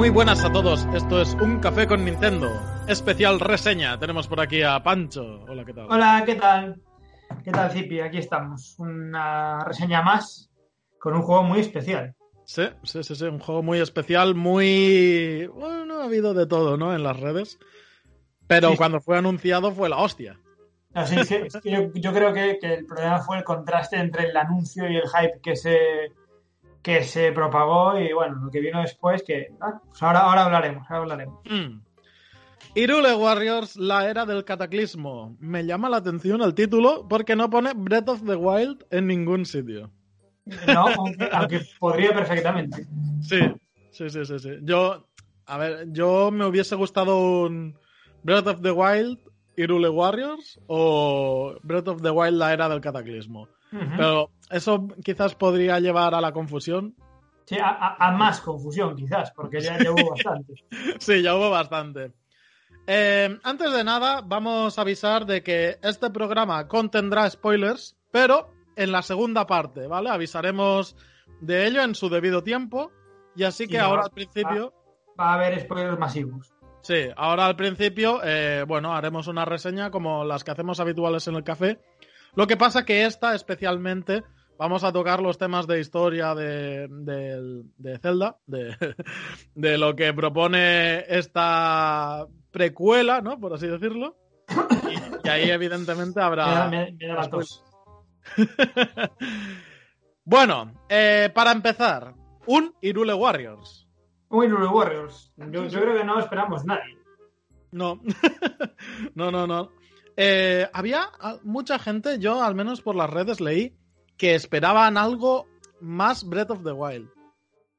Muy buenas a todos. Esto es Un Café con Nintendo. Especial reseña. Tenemos por aquí a Pancho. Hola, ¿qué tal? Hola, ¿qué tal? ¿Qué tal, Zipi? Aquí estamos. Una reseña más con un juego muy especial. Sí, sí, sí, sí. Un juego muy especial, muy... Bueno, ha habido de todo, ¿no? En las redes. Pero Sí. cuando fue anunciado fue la hostia. Así que, es que yo, yo creo que, que el problema fue el contraste entre el anuncio y el hype que se, que se propagó y bueno, lo que vino después que... ah, pues ahora, ahora hablaremos, ahora hablaremos. Mm. Irule Warriors, la era del cataclismo. Me llama la atención el título porque no pone Breath of the Wild en ningún sitio. No, aunque, aunque podría perfectamente. Sí, sí, sí, sí, sí. Yo, a ver, yo me hubiese gustado un Breath of the Wild, Irule Warriors o Breath of the Wild, la era del cataclismo. Pero eso quizás podría llevar a la confusión. Sí, a, a- a más confusión quizás, porque ya, ya hubo bastante. Sí, ya hubo bastante. Eh, antes de nada, vamos a avisar de que este programa contendrá spoilers, pero en la segunda parte, ¿vale? Avisaremos de ello en su debido tiempo. Y así que Y ahora ahora- al principio, Va a haber spoilers masivos. sí, ahora al principio, eh, bueno, haremos una reseña como las que hacemos habituales en el café. Lo que pasa que esta especialmente vamos a tocar los temas de historia de, de- de Zelda, de, de lo que propone esta precuela, ¿no? Por así decirlo. Y, y ahí evidentemente Me habrá... me- me tos. bueno, eh, para empezar, un Irule Warriors. Uy, Rule Warriors. Yo, yo creo que no esperamos nadie. No, no, no, no. Eh, había mucha gente, yo al menos por las redes leí, que esperaban algo más Breath of the Wild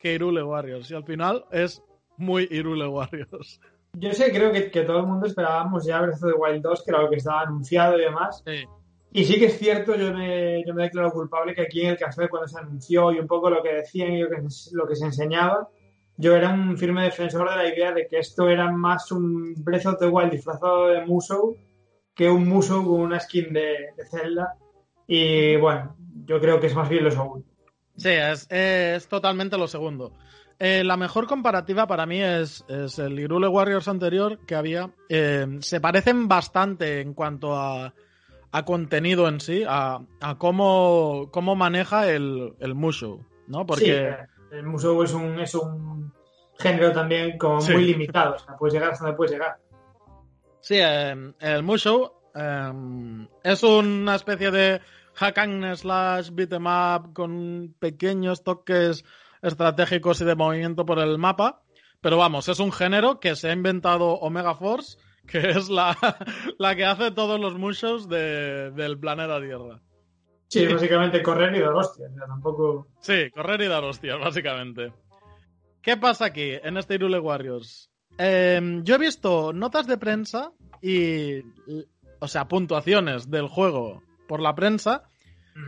que Irule Warriors. Y al final es muy Irule Warriors. Yo sé, creo que, que todo el mundo esperábamos ya Breath of the Wild 2, que era lo que estaba anunciado y demás. Sí, Y sí que es cierto, yo me, yo me declaro culpable que aquí en el café, cuando se anunció y un poco lo que decían y lo que, lo que se enseñaba, yo era un firme defensor de la idea de que esto era más un Breath of the Wild disfrazado de Musou que un Musou con una skin de, de Zelda. Y bueno, yo creo que es más bien lo segundo. Sí, es, es totalmente lo segundo. Eh, la mejor comparativa para mí es, es el Irule Warriors anterior que había. Eh, se parecen bastante en cuanto a, a contenido en sí, a, a cómo, cómo maneja el, el Musou, ¿no? Porque... Sí, el Musou es un, es un género también como Sí. muy limitado. O sea, puedes llegar hasta donde puedes llegar. Sí, eh, el Musou eh, es una especie de hack and slash beat 'em up con pequeños toques estratégicos y de movimiento por el mapa. Pero vamos, es un género que se ha inventado Omega Force, que es la, la que hace todos los Mushous de- del planeta Tierra. Sí, básicamente correr y dar hostias. Tampoco. Sí, correr y dar hostias, básicamente. ¿Qué pasa aquí en este Irule Warriors? Eh, yo he visto notas de prensa y, o sea, puntuaciones del juego por la prensa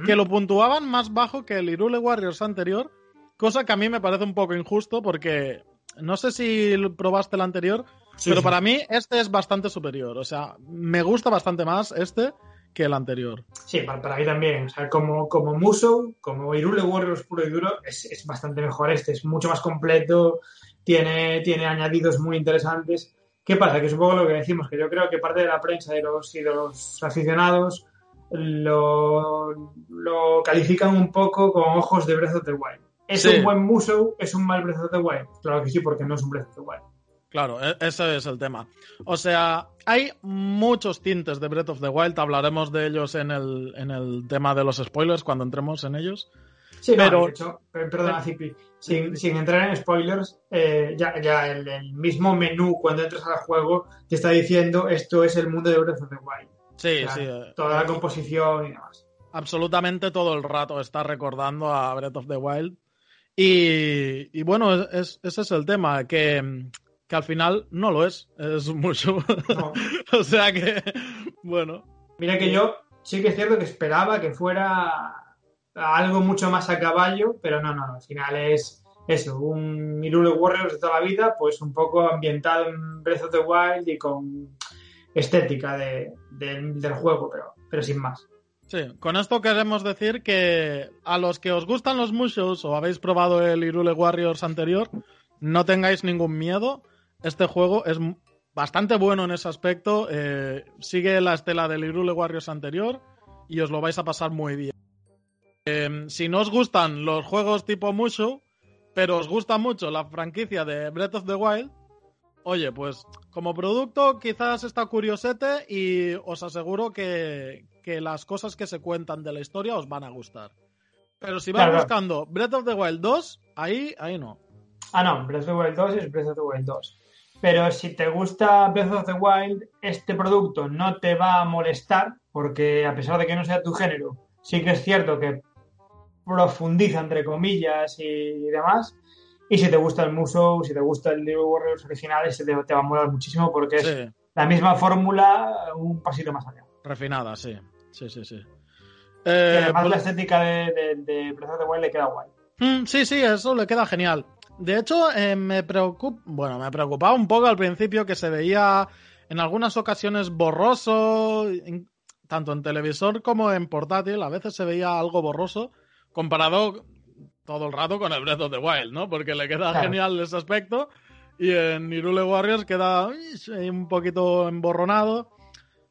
que lo puntuaban más bajo que el Irule Warriors anterior, cosa que a mí me parece un poco injusto porque no sé si probaste el anterior, Sí, pero sí. para mí este es bastante superior. O sea, me gusta bastante más este que el anterior. Sí, para, para mí también. O sea, como, como Musou, como Irule Warriors puro y duro, es, es bastante mejor este. Es mucho más completo, tiene, tiene añadidos muy interesantes. ¿Qué pasa? Que es un poco lo que decimos, que yo creo que parte de la prensa y de los, y de los aficionados lo, lo califican un poco con ojos de Breath of the Wild. ¿Es Sí. un buen Musou? ¿Es un mal Breath of the Wild? Claro que sí, porque no es un Breath of the Wild. Claro, e- ese es el tema. O sea, hay muchos tintes de Breath of the Wild, hablaremos de ellos en el, en el tema de los spoilers cuando entremos en ellos. Sí, no, Pero- de hecho, per- perdona, Zipi, sin, sin entrar en spoilers, eh, ya, ya el, el mismo menú cuando entras al juego te está diciendo esto es el mundo de Breath of the Wild. Sí, O sea, sí. eh, Toda la composición y demás. absolutamente todo el rato está recordando a Breath of the Wild. Y, y bueno, es- es- ese es el tema, que, que al final no lo es, es mucho. No. o sea que, bueno, Mira que yo sí que es cierto que esperaba que fuera algo mucho más a caballo, pero no, no, al final es eso, un Irule Warriors de toda la vida, pues un poco ambientado en Breath of the Wild y con estética de- del juego, pero, pero sin más. Sí, con esto queremos decir que a los que os gustan los mushos o habéis probado el Irule Warriors anterior, no tengáis ningún miedo. Este juego es bastante bueno en ese aspecto. eh, sigue la estela del Irule Warriors anterior y os lo vais a pasar muy bien. Eh, si no os gustan los juegos tipo Mushu, pero os gusta mucho la franquicia de Breath of the Wild, oye, pues como producto quizás está curiosete y os aseguro que, que las cosas que se cuentan de la historia os van a gustar. Pero si vas Claro. buscando Breath of the Wild 2, ahí, ahí no. Ah, no, Breath of the Wild 2 es Breath of the Wild 2. Pero si te gusta Breath of the Wild, este producto no te va a molestar, porque a pesar de que no sea tu género, sí que es cierto que profundiza, entre comillas, y demás. Y si te gusta el Musou, si te gusta el Little Warriors original, ese te, te va a molar muchísimo porque es la misma fórmula, un pasito más allá. refinada, sí. Sí, sí, sí. Y Eh, además pues- la estética de, de, de Breath of the Wild le queda guay. Mm, sí, sí, eso le queda genial. De hecho, eh, me preocupa, bueno, me preocupaba un poco al principio que se veía en algunas ocasiones borroso, tanto en televisor como en portátil, a veces se veía algo borroso comparado todo el rato con el Breath of the Wild, ¿no? Porque le queda Claro. genial ese aspecto y en Irule Warriors queda un poquito emborronado.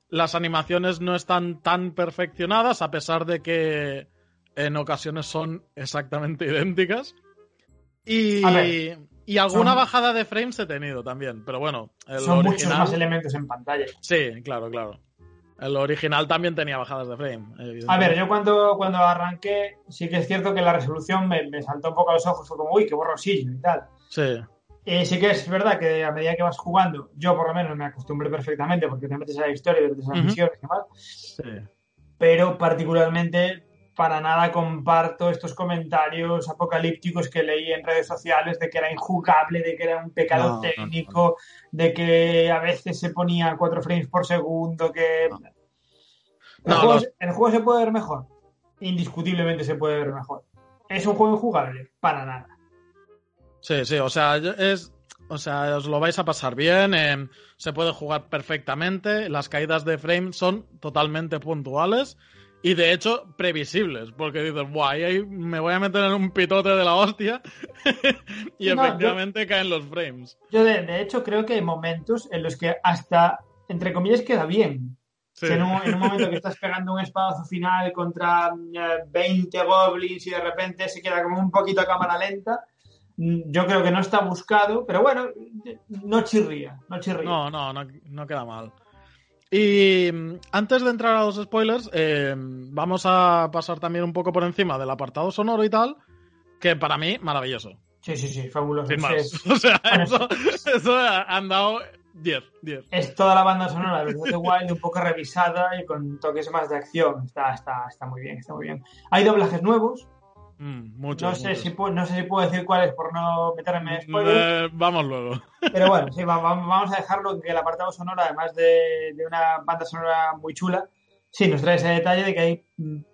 Las animaciones no están tan perfeccionadas a pesar de que en ocasiones son exactamente idénticas. Y, ver, y alguna son- bajada de frames he tenido también, pero bueno, el Son muchos original... más elementos en pantalla. Sí, claro, claro. El original también tenía bajadas de frame. A ver, yo cuando, cuando arranqué, sí que es cierto que la resolución me, me saltó un poco a los ojos, fue como, uy, qué borrosillo y tal. Sí, Y sí que es verdad que a medida que vas jugando, yo por lo menos me acostumbré perfectamente porque te metes a la historia, te metes a las Ujú. misiones y demás, sí. pero particularmente para nada comparto estos comentarios apocalípticos que leí en redes sociales de que era injugable, de que era un pecado No, no, técnico, de que a veces se ponía 4 frames por segundo, que... El, juego, los- el juego se puede ver mejor. Indiscutiblemente se puede ver mejor. ¿Es un juego injugable? Para nada. Sí, sí, o sea, es, o sea, os lo vais a pasar bien, eh, se puede jugar perfectamente, las caídas de frame son totalmente puntuales y de hecho previsibles, porque dices, guay, ahí me voy a meter en un pitote de la hostia y No, yo- efectivamente caen los frames. Yo, de, de hecho, creo que hay momentos en los que hasta, entre comillas, queda bien. Sí. En, un, en un momento que estás pegando un espadazo final contra eh, 20 goblins y de repente se queda como un poquito a cámara lenta, mm, yo creo que no está buscado, pero bueno, no chirría, no chirría. No, no, no, no queda mal. Y mm, antes de entrar a los spoilers, eh, vamos a pasar también un poco por encima del apartado sonoro y tal, que para mí, maravilloso. Sí, sí, sí, fabuloso. Sin más. O sea, Bueno, eso, eso han dado 10, 10. es toda la banda sonora de the Wild un poco revisada y con toques más de acción. Está, está, está muy bien, está muy bien. Hay doblajes nuevos. Mm, muchos, No sé, muchos. si, pu- no sé si puedo decir cuáles por no meterme en spoilers. Eh, vamos luego. Pero bueno, sí, va- va- vamos a dejarlo que el apartado sonoro, además de, de una banda sonora muy chula, sí nos trae ese detalle de que hay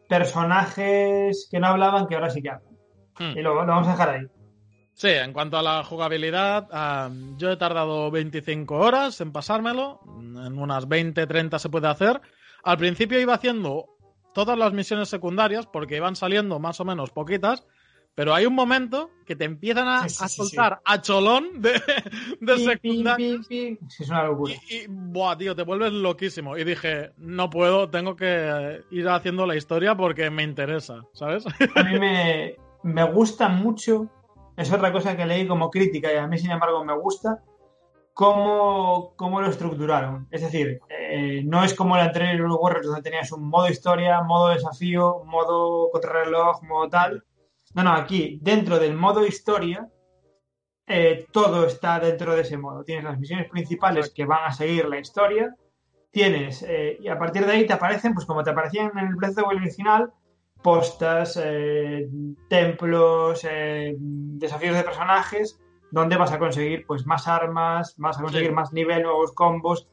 personajes que no hablaban que ahora sí que hablan. Hmm. Y lo, lo vamos a dejar ahí. Sí, en cuanto a la jugabilidad, yo he tardado 25 horas en pasármelo. En unas 20, 30 se puede hacer. Al principio iba haciendo todas las misiones secundarias porque iban saliendo más o menos poquitas. Pero hay un momento que te empiezan a, Sí, sí, a sí, soltar a cholón de, de es una locura. Y, y, buah, tío, te vuelves loquísimo. Y dije, no puedo, tengo que ir haciendo la historia porque me interesa, ¿sabes? A mí me, me gusta mucho, es otra cosa que leí como crítica y a mí sin embargo me gusta, cómo, cómo lo estructuraron. Es decir, eh, no es como el anterior Warriors donde tenías un modo historia, modo desafío, modo contrarreloj, modo tal. No, no, aquí, dentro del modo historia, eh, todo está dentro de ese modo. Tienes las misiones principales que van a seguir la historia, tienes, eh, y a partir de ahí te aparecen, pues como te aparecían en el Breath of original, postas, eh, templos, desafíos de personajes, donde vas a conseguir pues más armas, vas a conseguir Sí. más nivel, nuevos combos.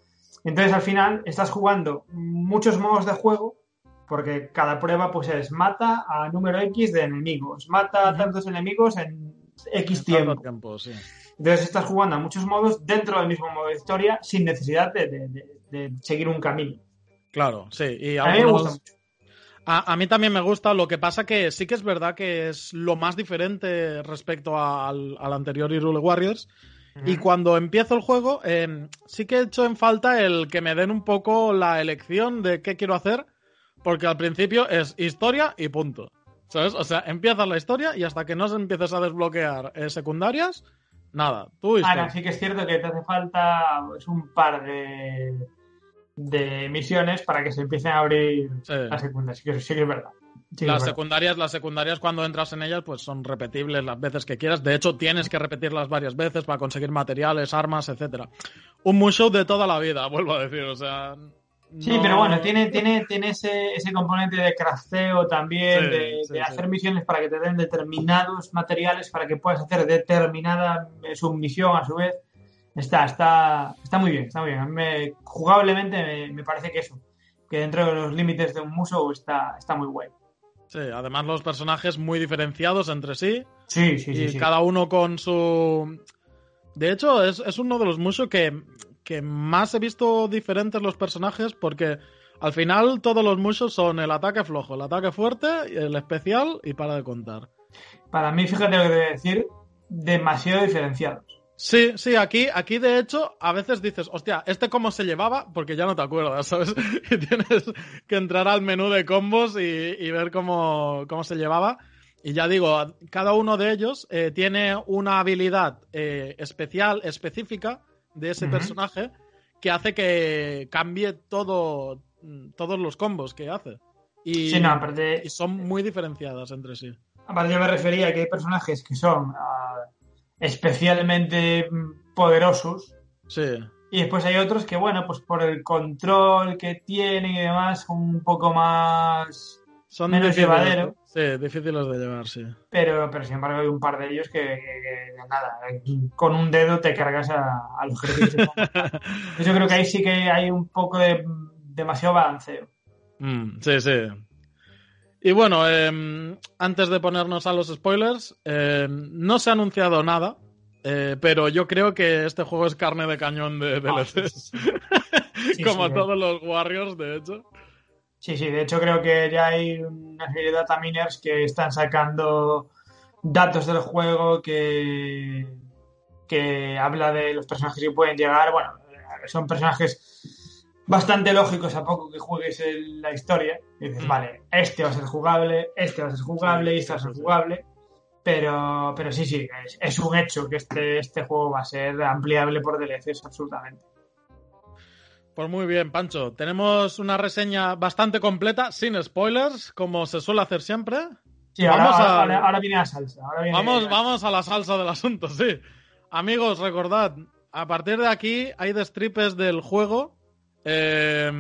Entonces al final estás jugando muchos modos de juego, porque cada prueba pues es mata a número X de enemigos, mata a tantos enemigos en X En tiempo. tanto tiempo, sí. Entonces estás jugando a muchos modos dentro del mismo modo de historia sin necesidad de, de- de- de seguir un camino. Claro, sí. Y A mí me gusta mucho. A, a, mí también me gusta, lo que pasa que sí que es verdad que es lo más diferente respecto al, al anterior Irule Warriors. Uh -huh. Y cuando empiezo el juego, eh, sí que he hecho en falta el que me den un poco la elección de qué quiero hacer, porque al principio es historia y punto. ¿Sabes? O sea, empieza la historia y hasta que no se empieces a desbloquear eh, secundarias, nada. Tú Ahora, sí que es cierto que te hace falta pues, un par de, de misiones para que se empiecen a abrir sí. las secundarias. Sí sí que es verdad. Sí, las es secundarias, verdad. las secundarias cuando entras en ellas, pues son repetibles las veces que quieras. De hecho, tienes que repetirlas varias veces para conseguir materiales, armas, etcétera. Un mushow de toda la vida, vuelvo a decir. O sea, Sí, no... pero bueno, tiene, tiene, tiene ese, ese componente de crafteo también, sí, de, sí, de, hacer misiones para que te den determinados materiales para que puedas hacer determinada submisión a su vez. Está, está, está muy bien, está muy bien. A mí me, jugablemente me, me, parece que eso, que dentro de los límites de un muso está, está muy guay. Sí, además los personajes muy diferenciados entre sí. Sí, sí, y sí. cada uno con su. De hecho, es, es uno de los musos que que más he visto diferentes los personajes porque al final todos los muchos son el ataque flojo, el ataque fuerte, el especial y para de contar. Para mí, fíjate lo que debe decir, demasiado diferenciados. Sí, sí, aquí, aquí de hecho a veces dices, hostia, ¿este cómo se llevaba? Porque ya no te acuerdas, ¿sabes? Y tienes que entrar al menú de combos y, y ver cómo, cómo se llevaba. Y ya digo, cada uno de ellos eh, tiene una habilidad eh, especial, específica, de ese uh -huh. personaje que hace que cambie todo todos los combos que hace. Y, sí, no, aparte, y son muy diferenciadas entre sí. Aparte yo me refería a que hay personajes que son uh, especialmente poderosos. Sí. Y después hay otros que, bueno, pues por el control que tienen y demás, un poco más... Son menos llevadero. Sí, difíciles de llevar, sí. Pero, pero sin embargo hay un par de ellos que, que, que nada, con un dedo te cargas a, a los jefes. Yo creo que ahí sí que hay un poco de demasiado balanceo. Mm, sí, sí. Y bueno, eh, antes de ponernos a los spoilers, eh, no se ha anunciado nada, eh, pero yo creo que este juego es carne de cañón de DLCs. Ah, sí, sí. Como sí, todos los Warriors, de hecho. Sí, sí, de hecho creo que ya hay una serie de data miners que están sacando datos del juego que, que habla de los personajes que pueden llegar. Bueno, son personajes bastante lógicos a poco que juegues en la historia. Y dices, mm. vale, este va a ser jugable, este va a ser jugable y este va a ser jugable. Pero, pero sí, sí, es, es un hecho que este, este juego va a ser ampliable por DLCs, absolutamente. Pues muy bien, Pancho. Tenemos una reseña bastante completa, sin spoilers, como se suele hacer siempre. Sí, vamos ahora, a... ahora, ahora viene la salsa. Viene vamos, la... vamos a la salsa del asunto, sí. Amigos, recordad, a partir de aquí hay destripes del juego. Eh...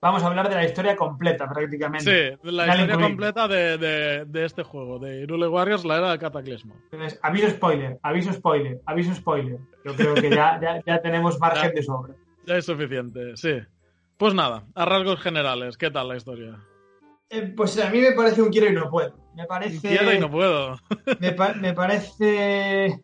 Vamos a hablar de la historia completa, prácticamente. Sí, de la historia completa de, de, de, este juego, de Irule Warriors, la era del cataclismo. Entonces, aviso spoiler, aviso spoiler, aviso spoiler. Yo creo que ya, ya, ya tenemos margen de sobra. Ya es suficiente, sí. Pues nada, a rasgos generales, ¿qué tal la historia? Eh, pues a mí me parece un quiero y no puedo. Me parece. Quiero y no puedo. me, pa me, parece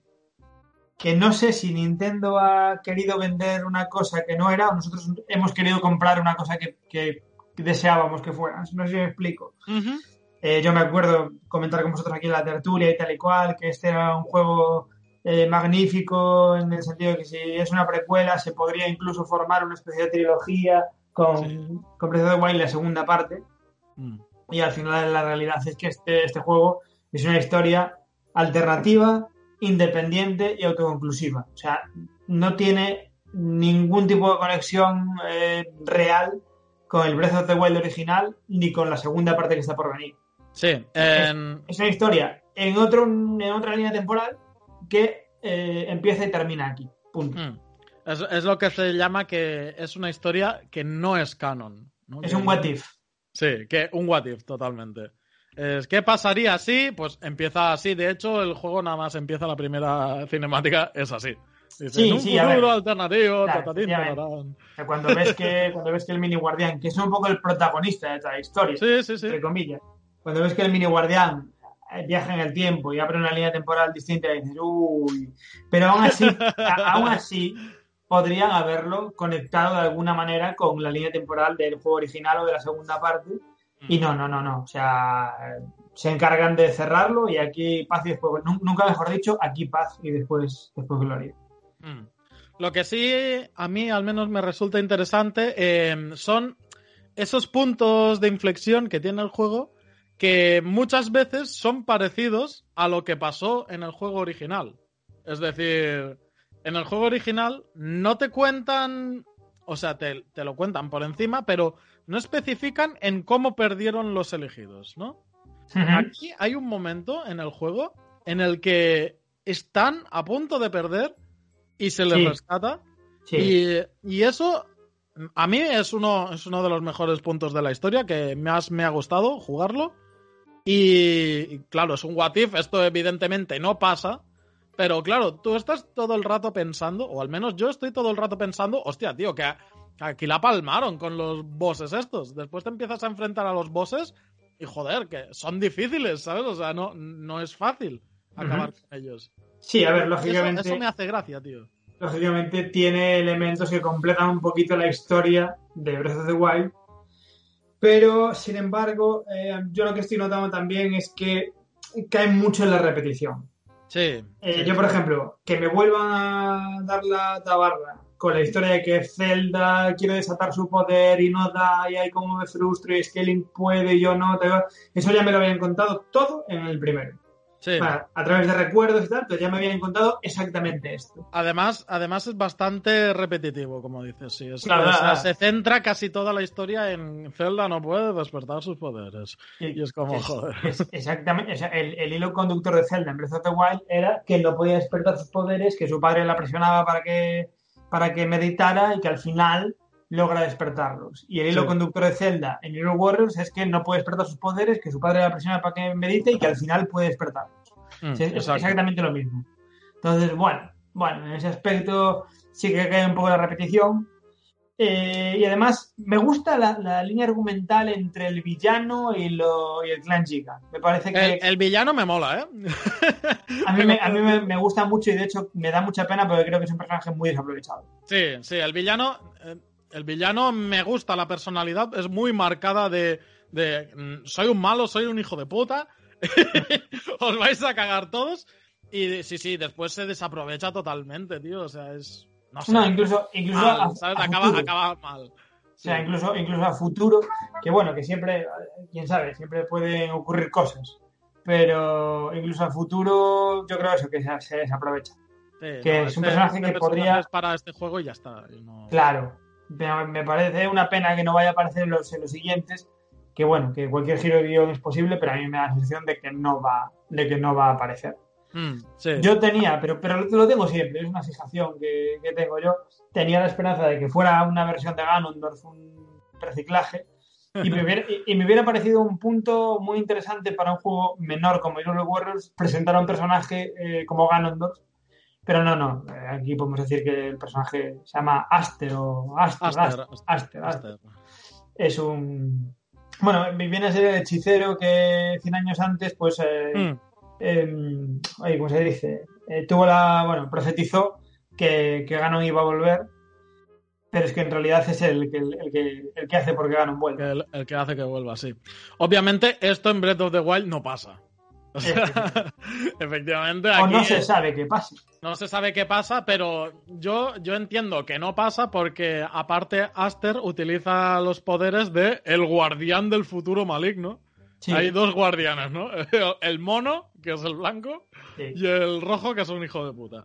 que no sé si Nintendo ha querido vender una cosa que no era, o nosotros hemos querido comprar una cosa que, que deseábamos que fuera. No sé si me explico. Uh -huh. eh, yo me acuerdo comentar con vosotros aquí en la tertulia y tal y cual, que este era un juego eh, magnífico en el sentido de que si es una precuela se podría incluso formar una especie de trilogía con, sí. con Breath of the Wild la segunda parte mm. y al final la realidad es que este, este juego es una historia alternativa, independiente y autoconclusiva. O sea, no tiene ningún tipo de conexión eh, real con el Breath of the Wild original ni con la segunda parte que está por venir. Sí, es, es una historia en, otro, en otra línea temporal que eh, empieza y termina aquí. Punto. Mm. Es, es, lo que se llama que es una historia que no es canon. ¿no? Es que, un what if. Sí, que un what if, totalmente. Es, ¿Qué pasaría si? Pues empieza así. De hecho, el juego nada más empieza la primera cinemática, es así. Dice, sí, un sí, futuro alternativo. Claro, tatatín, cuando, ves que, cuando ves que el mini guardián, que es un poco el protagonista de esta historia, sí, sí, sí. entre comillas, cuando ves que el mini guardián viaja en el tiempo y abre una línea temporal distinta y dices, uy, pero aún así, a, aún así podrían haberlo conectado de alguna manera con la línea temporal del juego original o de la segunda parte Y no, no, no, no. O sea, se encargan de cerrarlo y aquí paz y después. Nunca mejor dicho, aquí paz y después, después gloria. Mm. Lo que sí a mí al menos me resulta interesante eh, son esos puntos de inflexión que tiene el juego que muchas veces son parecidos a lo que pasó en el juego original. Es decir, en el juego original no te cuentan, o sea, te, te lo cuentan por encima, pero no especifican en cómo perdieron los elegidos, ¿no? Aquí hay un momento en el juego en el que están a punto de perder y se les rescata. Y, y, eso a mí es uno, es uno de los mejores puntos de la historia que más me ha gustado jugarlo. Y, claro, es un what if, esto evidentemente no pasa. Pero claro, tú estás todo el rato pensando, o al menos yo estoy todo el rato pensando, hostia, tío, que aquí la palmaron con los bosses estos. Después te empiezas a enfrentar a los bosses y joder, que son difíciles, ¿sabes? O sea, no, no es fácil acabar con ellos. Sí, a ver, lógicamente. Eso, me hace gracia, tío. Lógicamente tiene elementos que completan un poquito la historia de Breath of the Wild. Pero, sin embargo, eh, yo lo que estoy notando también es que cae mucho en la repetición. Sí, eh, yo, por ejemplo, que me vuelvan a dar la tabarra con la historia de que Zelda quiere desatar su poder y no da, y hay como me frustro, y es que Link puede y yo no. Eso ya me lo habían contado todo en el primero. Sí. a través de recuerdos y tal, pero ya me habían contado exactamente esto. Además, además es bastante repetitivo, como dices, sí. se centra casi toda la historia en Zelda no puede despertar sus poderes. Y, es como, joder. exactamente. el, el, hilo conductor de Zelda en Breath of the Wild era que no podía despertar sus poderes, que su padre la presionaba para que para que meditara y que al final logra despertarlos. Y el hilo conductor de Zelda en Hero Warriors es que no puede despertar sus poderes, que su padre la presiona para que medite y que al final puede despertarlos. Mm, es exactamente lo mismo. Entonces, bueno, bueno, en ese aspecto sí que cae un poco la repetición, eh, y además, me gusta la, línea argumental entre el villano y, lo, y el clan Giga. Me parece que. El, villano me mola, ¿eh? a mí, me, a mí me, gusta mucho y de hecho me da mucha pena porque creo que es un personaje muy desaprovechado. Sí, sí, el villano. Eh, el villano me gusta la personalidad, es muy marcada de, de. Mm, soy un malo, soy un hijo de puta. Os vais a cagar todos. Y sí, sí, después se desaprovecha totalmente, tío. O sea, es no, incluso, incluso acaba, mal. O sea, incluso, incluso a futuro, que bueno, que siempre, quién sabe, siempre pueden ocurrir cosas. Pero incluso a futuro, yo creo eso, que se, desaprovecha. que es un este personaje que podría. para este juego y ya está. Claro. Me parece una pena que no vaya a aparecer en los, en los siguientes. Que bueno, que cualquier giro de guion es posible, pero a mí me da la sensación de que no va, de que no va a aparecer. Mm, yo tenía, pero, pero lo tengo siempre, es una fijación que, tengo yo. Tenía la esperanza de que fuera una versión de Ganondorf, un reciclaje, y me, hubiera, parecido un punto muy interesante para un juego menor como Hero Warriors presentar a un personaje eh, como Ganondorf. Pero no, no, eh, aquí podemos decir que el personaje se llama Aster o Aster, Aster, Aster, Es un. Bueno, viene a ser el hechicero que 100 años antes, pues. Eh, mm eh, ¿cómo se dice? Eh, tuvo la, bueno, profetizó que, que Ganon iba a volver, pero es que en realidad es el, el, el, que, el que hace porque Ganon vuelve. El, el, que hace que vuelva, sí. Obviamente esto en Breath of the Wild no pasa. efectivamente. o no se sabe qué pasa. No se sabe qué pasa, pero yo, yo entiendo que no pasa porque aparte Aster utiliza los poderes de el guardián del futuro maligno hay dos guardianes, ¿no? El mono, que es el blanco, y el rojo, que es un hijo de puta.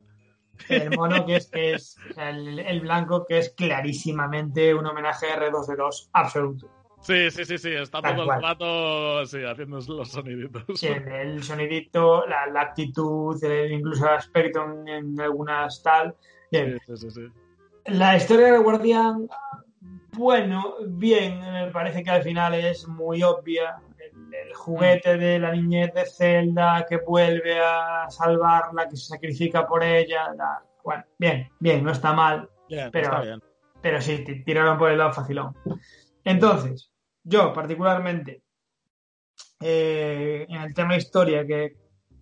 El mono, que es, es el, blanco, que es clarísimamente un homenaje a R2D2 absoluto. Sí, sí, sí, sí, está todo el rato sí, haciendo los soniditos. el, sonidito, la, actitud, incluso el aspecto en, algunas tal. Sí, sí, sí, La historia del guardián, bueno, bien, me parece que al final es muy obvia el juguete de la niñez de Zelda que vuelve a salvarla, que se sacrifica por ella. Bueno, bien, bien, no está mal. pero, pero sí, tiraron por el lado facilón. Entonces, yo particularmente, eh, en el tema historia, que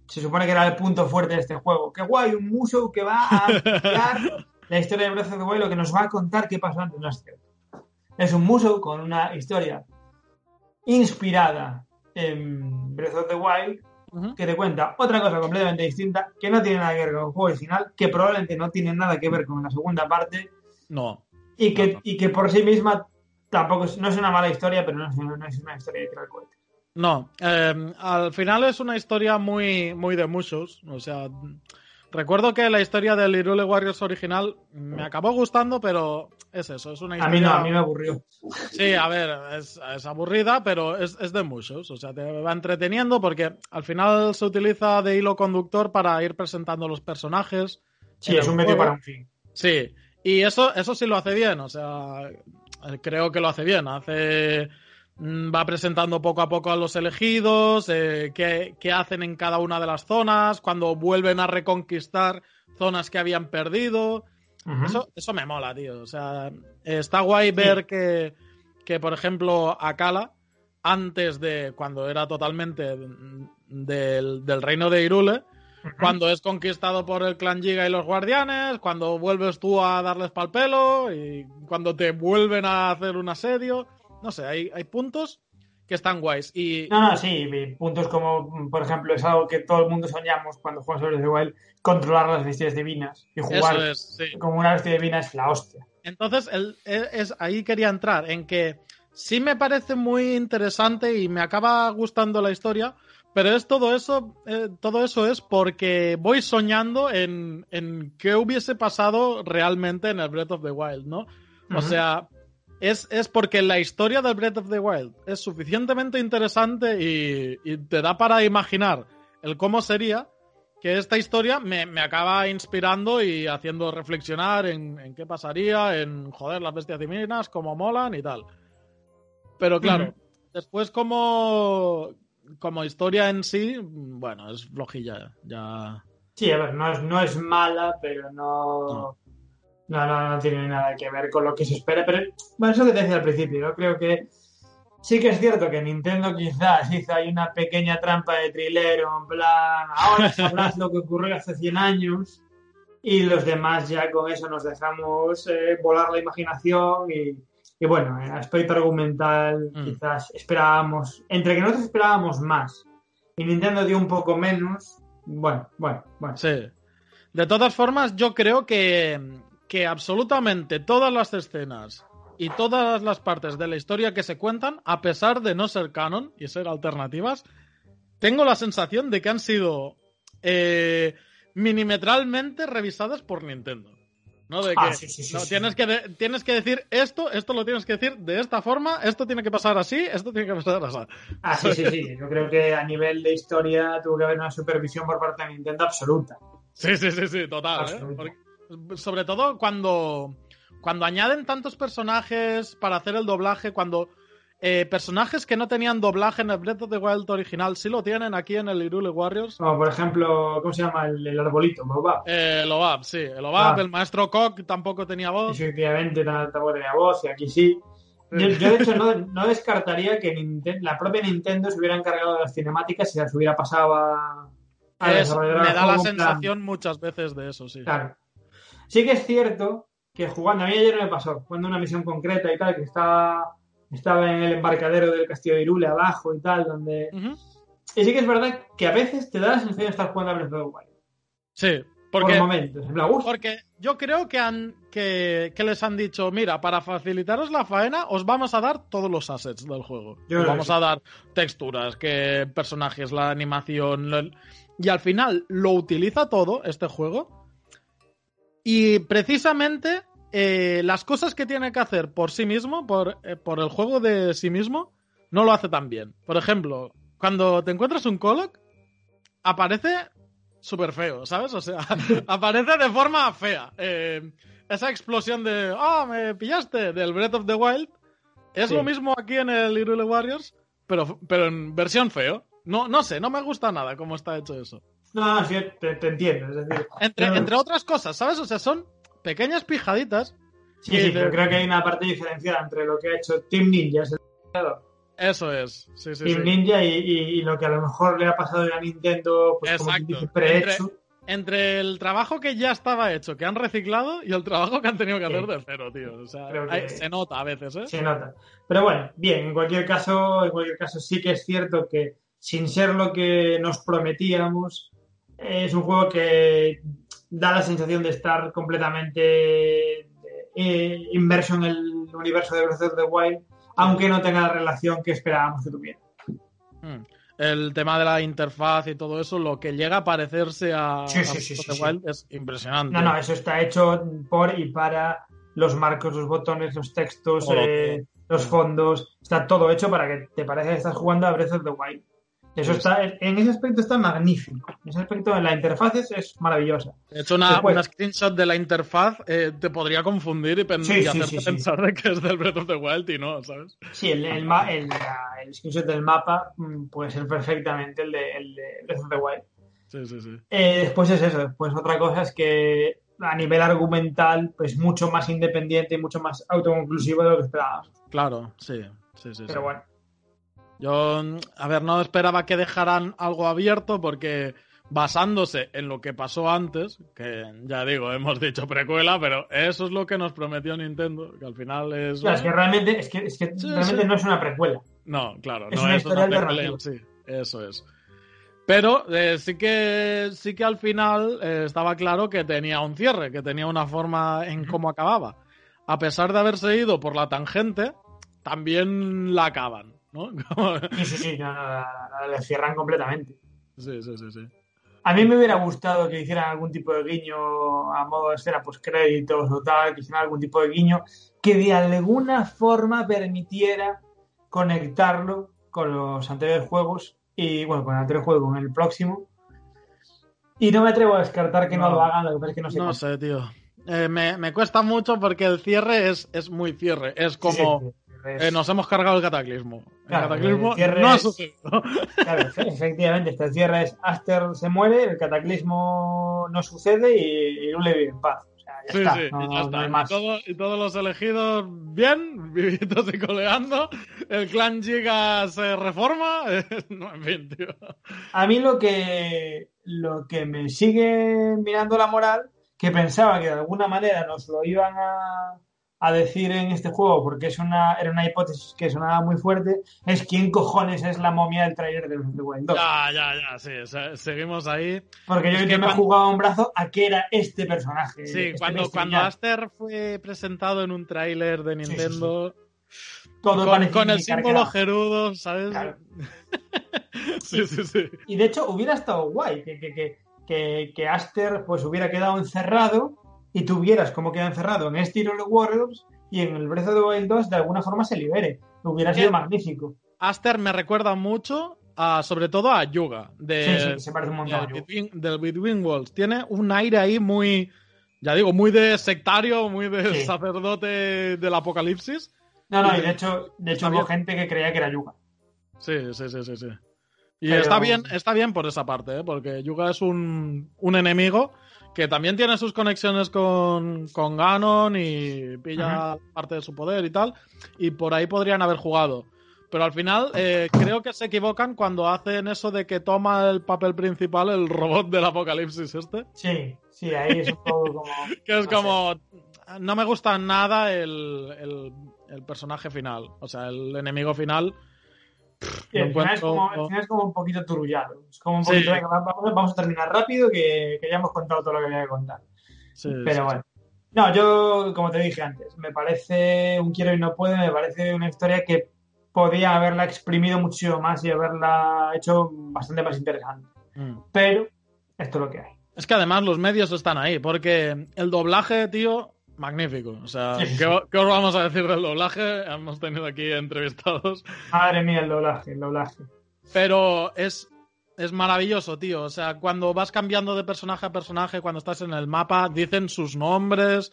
se supone que era el punto fuerte de este juego, qué guay, un muso que va a explicar la historia de Breath of the Wild, lo que nos va a contar qué pasó antes, no es cierto. Es un muso con una historia inspirada en Breath of the Wild, que te cuenta otra cosa completamente distinta, que no tiene nada que ver con el juego original, que probablemente no tiene nada que ver con la segunda parte, No. y que, No, no. y que por sí misma tampoco es, no es una mala historia, pero no es, no es una historia de tirar cohetes. No, eh, al final es una historia muy, muy de muchos. O sea, recuerdo que la historia del Hyrule Warriors original me acabó gustando, pero es eso, es una A historia. mí no, a mí me aburrió. Sí, a ver, es, es aburrida, pero es, es de muchos. O sea, te va entreteniendo porque al final se utiliza de hilo conductor para ir presentando los personajes. Sí, es un medio para un fin. Sí, y eso, eso sí lo hace bien, o sea, creo que lo hace bien. Hace. Mm, Va presentando poco a poco a los elegidos, eh, qué, qué hacen en cada una de las zonas, cuando vuelven a reconquistar zonas que habían perdido. Eso, eso me mola, tío. O sea, está guay ver que, que, por ejemplo, Akala, antes de cuando era totalmente del, del reino de Irule, cuando es conquistado por el clan Giga y los guardianes, cuando vuelves tú a darles pal pelo y cuando te vuelven a hacer un asedio. No sé, hay, hay puntos que están guays. Y No, no, sí, puntos como, por ejemplo, es algo que todo el mundo soñamos cuando jugamos sobre the Wild, controlar las bestias divinas y jugar eso es, sí. como una bestia divina es la hostia. Entonces, el- es, ahí quería entrar, en que sí me parece muy interesante y me acaba gustando la historia, pero es todo eso, eh, todo eso es porque voy soñando en, en qué hubiese pasado realmente en el Breath of the Wild, ¿no? O sea, es, es porque la historia del Breath of the Wild es suficientemente interesante y, y te da para imaginar el cómo sería que esta historia me, me acaba inspirando y haciendo reflexionar en, en qué pasaría, en joder las bestias divinas, cómo molan y tal. Pero claro, después como, como historia en sí, bueno, es flojilla ya. Sí, a ver, no es, no es mala, pero no, No. No, no, no tiene nada que ver con lo que se espera. Pero bueno, eso que te decía al principio, yo creo que sí que es cierto que Nintendo quizás hizo ahí una pequeña trampa de trilero, en plan, ahora sabrás lo que ocurrió hace 100 años y los demás ya con eso nos dejamos eh, volar la imaginación y, y bueno, en aspecto argumental Mm. quizás esperábamos, entre que nosotros esperábamos más y Nintendo dio un poco menos, bueno, bueno, bueno. Sí. De todas formas, yo creo que, que absolutamente todas las escenas y todas las partes de la historia que se cuentan, a pesar de no ser canon y ser alternativas, tengo la sensación de que han sido eh, minimetralmente revisadas por Nintendo. ¿No? De que Ah, sí, sí, sí, no. Tienes, que de- tienes que decir esto, esto lo tienes que decir de esta forma, esto tiene que pasar así, esto tiene que pasar así. Ah, sí, sí, sí. Yo creo que a nivel de historia tuvo que haber una supervisión por parte de Nintendo absoluta. Sí, sí, sí, sí, total. ¿eh? Porque- sobre todo cuando, cuando añaden tantos personajes para hacer el doblaje, cuando eh, personajes que no tenían doblaje en el Breath of the Wild original sí lo tienen aquí en el Hyrule Warriors. Como por ejemplo, ¿cómo se llama? El, el arbolito, Boba. Eh, el sí, el OAB, Ah. el maestro Koch tampoco tenía voz. Efectivamente, tampoco tenía voz y aquí sí. Yo, yo, de hecho, no, no descartaría que Ninten- la propia Nintendo se hubiera encargado de las cinemáticas y las hubiera pasado a, a Es- desarrolladora me da la plan, sensación muchas veces de eso, sí. Claro. Sí que es cierto que jugando, a mí ayer me pasó, jugando una misión concreta y tal, que estaba, estaba en el embarcadero del castillo de Irule abajo y tal, donde... Y sí que es verdad que a veces te da la sensación de estar jugando a Breath of the Wild. Sí, Por porque, momentos. En plan, "Uf, porque yo creo que, han, que, que les han dicho, mira, para facilitaros la faena, os vamos a dar todos los assets del juego. Yo os vamos a dar texturas, que personajes, la animación. y al final lo utiliza todo este juego. Y precisamente eh, las cosas que tiene que hacer por sí mismo, por, eh, por el juego de sí mismo, no lo hace tan bien. Por ejemplo, cuando te encuentras un Coloc, aparece súper feo, ¿sabes? O sea, aparece de forma fea. Eh, esa explosión de, ah, me pillaste, del Breath of the Wild, es Sí. lo mismo aquí en el Hyrule Warriors, pero, pero en versión feo. No, no sé, no me gusta nada cómo está hecho eso. No, no, sí, te, te entiendo. Es decir, Entre, entre otras cosas, ¿sabes? O sea, son pequeñas pijaditas. sí, que sí, pero creo que hay una parte diferenciada entre lo que ha hecho Team Ninja, es Eso es. Sí, sí, Team sí. Ninja y, y- y lo que a lo mejor le ha pasado a Nintendo, pues como Exacto. dice, prehecho. entre el trabajo que ya estaba hecho, que han reciclado, y el trabajo que han tenido que hacer de cero, tío. O sea, que- hay- se nota a veces, ¿eh? Se nota. Pero bueno, bien, en cualquier caso, en cualquier caso sí que es cierto que sin ser lo que nos prometíamos, es un juego que da la sensación de estar completamente eh, inmerso en el universo de Breath of the Wild, aunque no tenga la relación que esperábamos que tuviera. Mm. El tema de la interfaz y todo eso, lo que llega a parecerse a, Sí, a sí, sí, Breath of the. Wild es impresionante. No, no, eso está hecho por y para los marcos, los botones, los textos, eh, los fondos. Está todo hecho para que te parezca que estás jugando a Breath of the Wild. Eso Sí, está, en ese aspecto está magnífico. En ese aspecto, la interfaz es, es maravillosa. De hecho, una, Después- una screenshot de la interfaz eh, te podría confundir y, pen- Sí, y sí, hacerte sí, sí. pensar de que es del Breath of the Wild y no, ¿sabes? Sí, el, el, el, screenshot del mapa mm, puede ser perfectamente el de, el de Breath of the Wild. Sí, sí, sí. Eh, después es eso. Después otra cosa es que a nivel argumental, pues mucho más independiente y mucho más autoconclusivo de lo que esperábamos. Claro, sí. Sí, sí, sí. Pero bueno. Yo, mm, a ver, no esperaba que dejaran algo abierto porque basándose en lo que pasó antes, que ya digo, hemos dicho precuela, pero eso es lo que nos prometió Nintendo, que al final es... Claro, es que realmente, es que, es que Sí, realmente sí. no es una precuela. No, claro, Es no una es una precuela sí, eso es. Pero eh, sí que sí que al final eh, estaba claro que tenía un cierre, que tenía una forma en cómo acababa. A pesar de haberse ido por la tangente, también la acaban, ¿no? Sí, sí, sí, no, no, la cierran completamente. sí, sí, sí, sí. A mí me hubiera gustado que hicieran algún tipo de guiño a modo de escena post créditos o tal, que hicieran algún tipo de guiño que de alguna forma permitiera conectarlo con los anteriores juegos y bueno, con el anterior juego, con el próximo. Y no me atrevo a descartar que no, No. lo hagan, lo que pasa es que no sé. No cómo. sé, tío. Eh, me, me cuesta mucho porque el cierre es, es muy cierre. Es Sí, como sí, sí, es- eh, nos hemos cargado el cataclismo. El Claro, cataclismo el cierre no ha sucedido. Claro, efe- efectivamente, este cierre es Aster se muere, el cataclismo no sucede y, y Lule vive en paz. O sea, ya Sí, está, sí, no, y no todo- todos los elegidos bien, vivitos y coleando. El clan Giga se reforma. no, en fin, tío. A mí lo que, lo que me sigue mirando la moral, que pensaba que de alguna manera nos lo iban a, a decir en este juego, porque es una, era una hipótesis que sonaba muy fuerte, es quién cojones es la momia del trailer de Wild 2. Ya, ya, ya, sí. se- seguimos ahí. Porque yo, Es que me he cuando- jugado un brazo a que era este personaje. Sí, este- cuando, cuando. Aster fue presentado en un tráiler de sí, sí. Nintendo. Todo con, con el símbolo gerudo, ¿sabes? Claro. sí, sí, sí. Y de hecho hubiera estado guay que, que, que, que, que Aster pues hubiera quedado encerrado y tuvieras como queda encerrado en este Hero Warriors y en el Breath of the Wild 2 de alguna forma se libere. Hubiera sido magnífico. Aster me recuerda mucho, a, sobre todo a Yuga, de, Sí, sí, se parece un montón. del, Between, del Between Worlds. Tiene un aire ahí muy, ya digo, muy de sectario, muy de Sí. sacerdote del apocalipsis. No, no, y de hecho, de hecho hubo gente que creía que era Yuga. Sí, sí, sí, sí, sí. Y Pero- está bien, está bien por esa parte, ¿eh? porque Yuga es un, un enemigo que también tiene sus conexiones con, con Ganon y pilla parte de su poder y tal, y por ahí podrían haber jugado. Pero al final eh, creo que se equivocan cuando hacen eso de que toma el papel principal el robot del apocalipsis este, Sí, sí, ahí es un poco como... que es No sé. como... No me gusta nada el, el, el personaje final, o sea, el enemigo final. Sí, al, final encuentro- como, al final es como un poquito turullado. Es como un Sí. poquito, venga, va- vamos, vamos a terminar rápido que, que ya hemos contado todo lo que había que contar. Sí, Pero sí, bueno. No, yo, como te dije antes, me parece un quiero y no puede, me parece una historia que podía haberla exprimido muchísimo más y haberla hecho bastante más interesante. Mm. Pero esto es lo que hay. Es que además los medios están ahí, porque el doblaje, tío, magnífico. O sea, Sí, sí, ¿qué, qué os vamos a decir del doblaje? Hemos tenido aquí entrevistados. Madre mía, el doblaje, el doblaje. Pero es, es maravilloso, tío. O sea, cuando vas cambiando de personaje a personaje, cuando estás en el mapa, dicen sus nombres.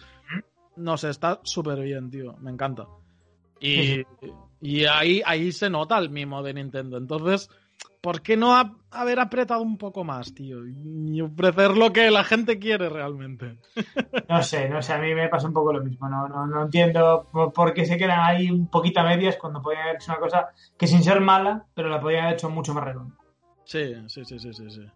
No sé, está súper bien, tío. Me encanta. Y, y ahí, ahí se nota el mimo de Nintendo. Entonces, ¿por qué no ha- haber apretado un poco más, tío? Y ofrecer lo que la gente quiere realmente. No sé, no sé, a mí me pasa un poco lo mismo. No, no, no entiendo por, qué se quedan ahí un poquito a medias cuando podían haber hecho una cosa que sin ser mala, pero la podían haber hecho mucho más redonda. Sí, sí, sí, sí, sí, sí.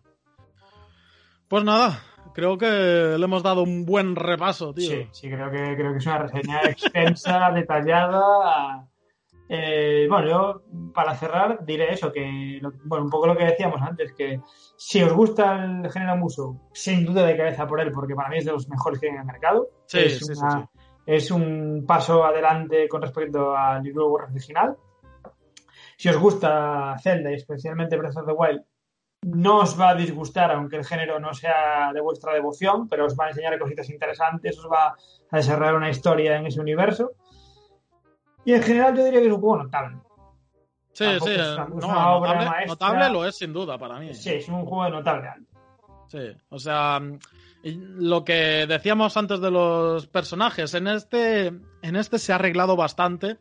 Pues nada, creo que le hemos dado un buen repaso, tío. Sí, sí, creo que, creo que es una reseña extensa, detallada. Eh, bueno, yo para cerrar diré eso, que bueno, un poco lo que decíamos antes, que si os gusta el género Muso, sin duda de cabeza por él, porque para mí es de los mejores que hay en el mercado. Sí, es, sí, una- sí, es un paso adelante con respecto al libro War original. Si os gusta Zelda y especialmente Breath of the Wild, no os va a disgustar, aunque el género no sea de vuestra devoción, pero os va a enseñar cositas interesantes, os va a desarrollar una historia en ese universo. Y en general yo diría que es un juego notable. Sí, Tampoco sí, es- eh, es no, notable, lo es sin duda para mí. Sí, es un juego de notable. Sí, o sea, lo que decíamos antes de los personajes, en este, en este se ha arreglado bastante.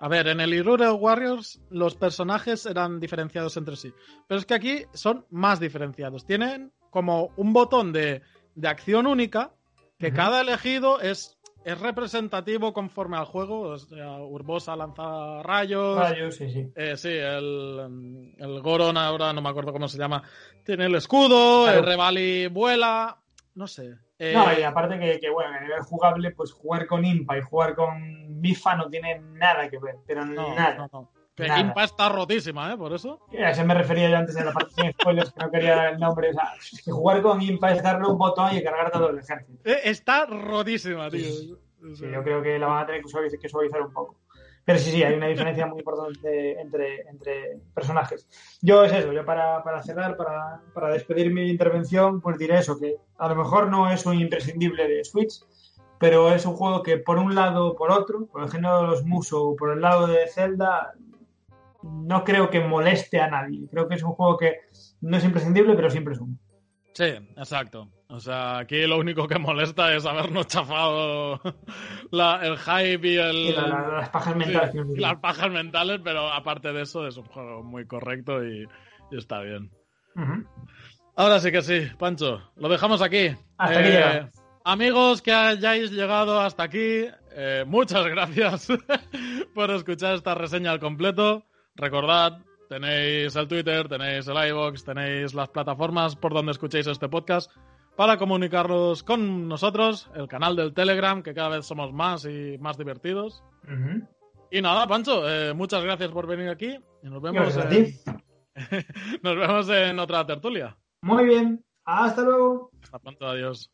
A ver, en el Hyrule Warriors los personajes eran diferenciados entre sí, pero es que aquí son más diferenciados. Tienen como un botón de, de acción única que cada elegido es, es representativo conforme al juego. O sea, Urbosa lanza rayos, Rayos, sí, sí. eh, sí, el, el Goron, ahora no me acuerdo cómo se llama, tiene el escudo, Claro. el Revali vuela, no sé. Eh, No, y aparte que, que, bueno, a nivel jugable, pues jugar con Impa y jugar con Bifa no tiene nada que ver, pero no, nada. no, no. Que está rotísima, ¿eh? Por eso. A eso me refería yo antes de la parte sin spoilers, que no quería dar el nombre. O sea, es que jugar con Impa es darle un botón y cargar todo el ejército. Eh, está rotísima, tío. Sí, O Sí, sea, yo creo que la van a tener que suavizar, que suavizar un poco. Pero sí, sí, hay una diferencia muy importante entre, entre personajes. Yo es eso, yo para, para cerrar, para, para despedir mi intervención, pues diré eso, que a lo mejor no es un imprescindible de Switch, pero es un juego que por un lado o por otro, por el género de los Muso o por el lado de Zelda, no creo que moleste a nadie. Creo que es un juego que no es imprescindible, pero siempre es un. Sí, exacto. O sea, aquí lo único que molesta es habernos chafado la- el hype y el. y la- la- las pajas mentales y las pajas mentales, pero aparte de eso es un juego muy correcto y, y está bien. Ahora sí que sí, Pancho, lo dejamos aquí. Eh, Hasta aquí llegamos. Amigos que hayáis llegado hasta aquí, eh, muchas gracias por escuchar esta reseña al completo. Recordad, tenéis el Twitter, tenéis el iVoox, tenéis las plataformas por donde escuchéis este podcast para comunicaros con nosotros, el canal del Telegram, que cada vez somos más y más divertidos. Y nada, Pancho, eh, muchas gracias por venir aquí y nos vemos, en, nos vemos en otra tertulia. Muy bien. Hasta luego. Hasta pronto, adiós.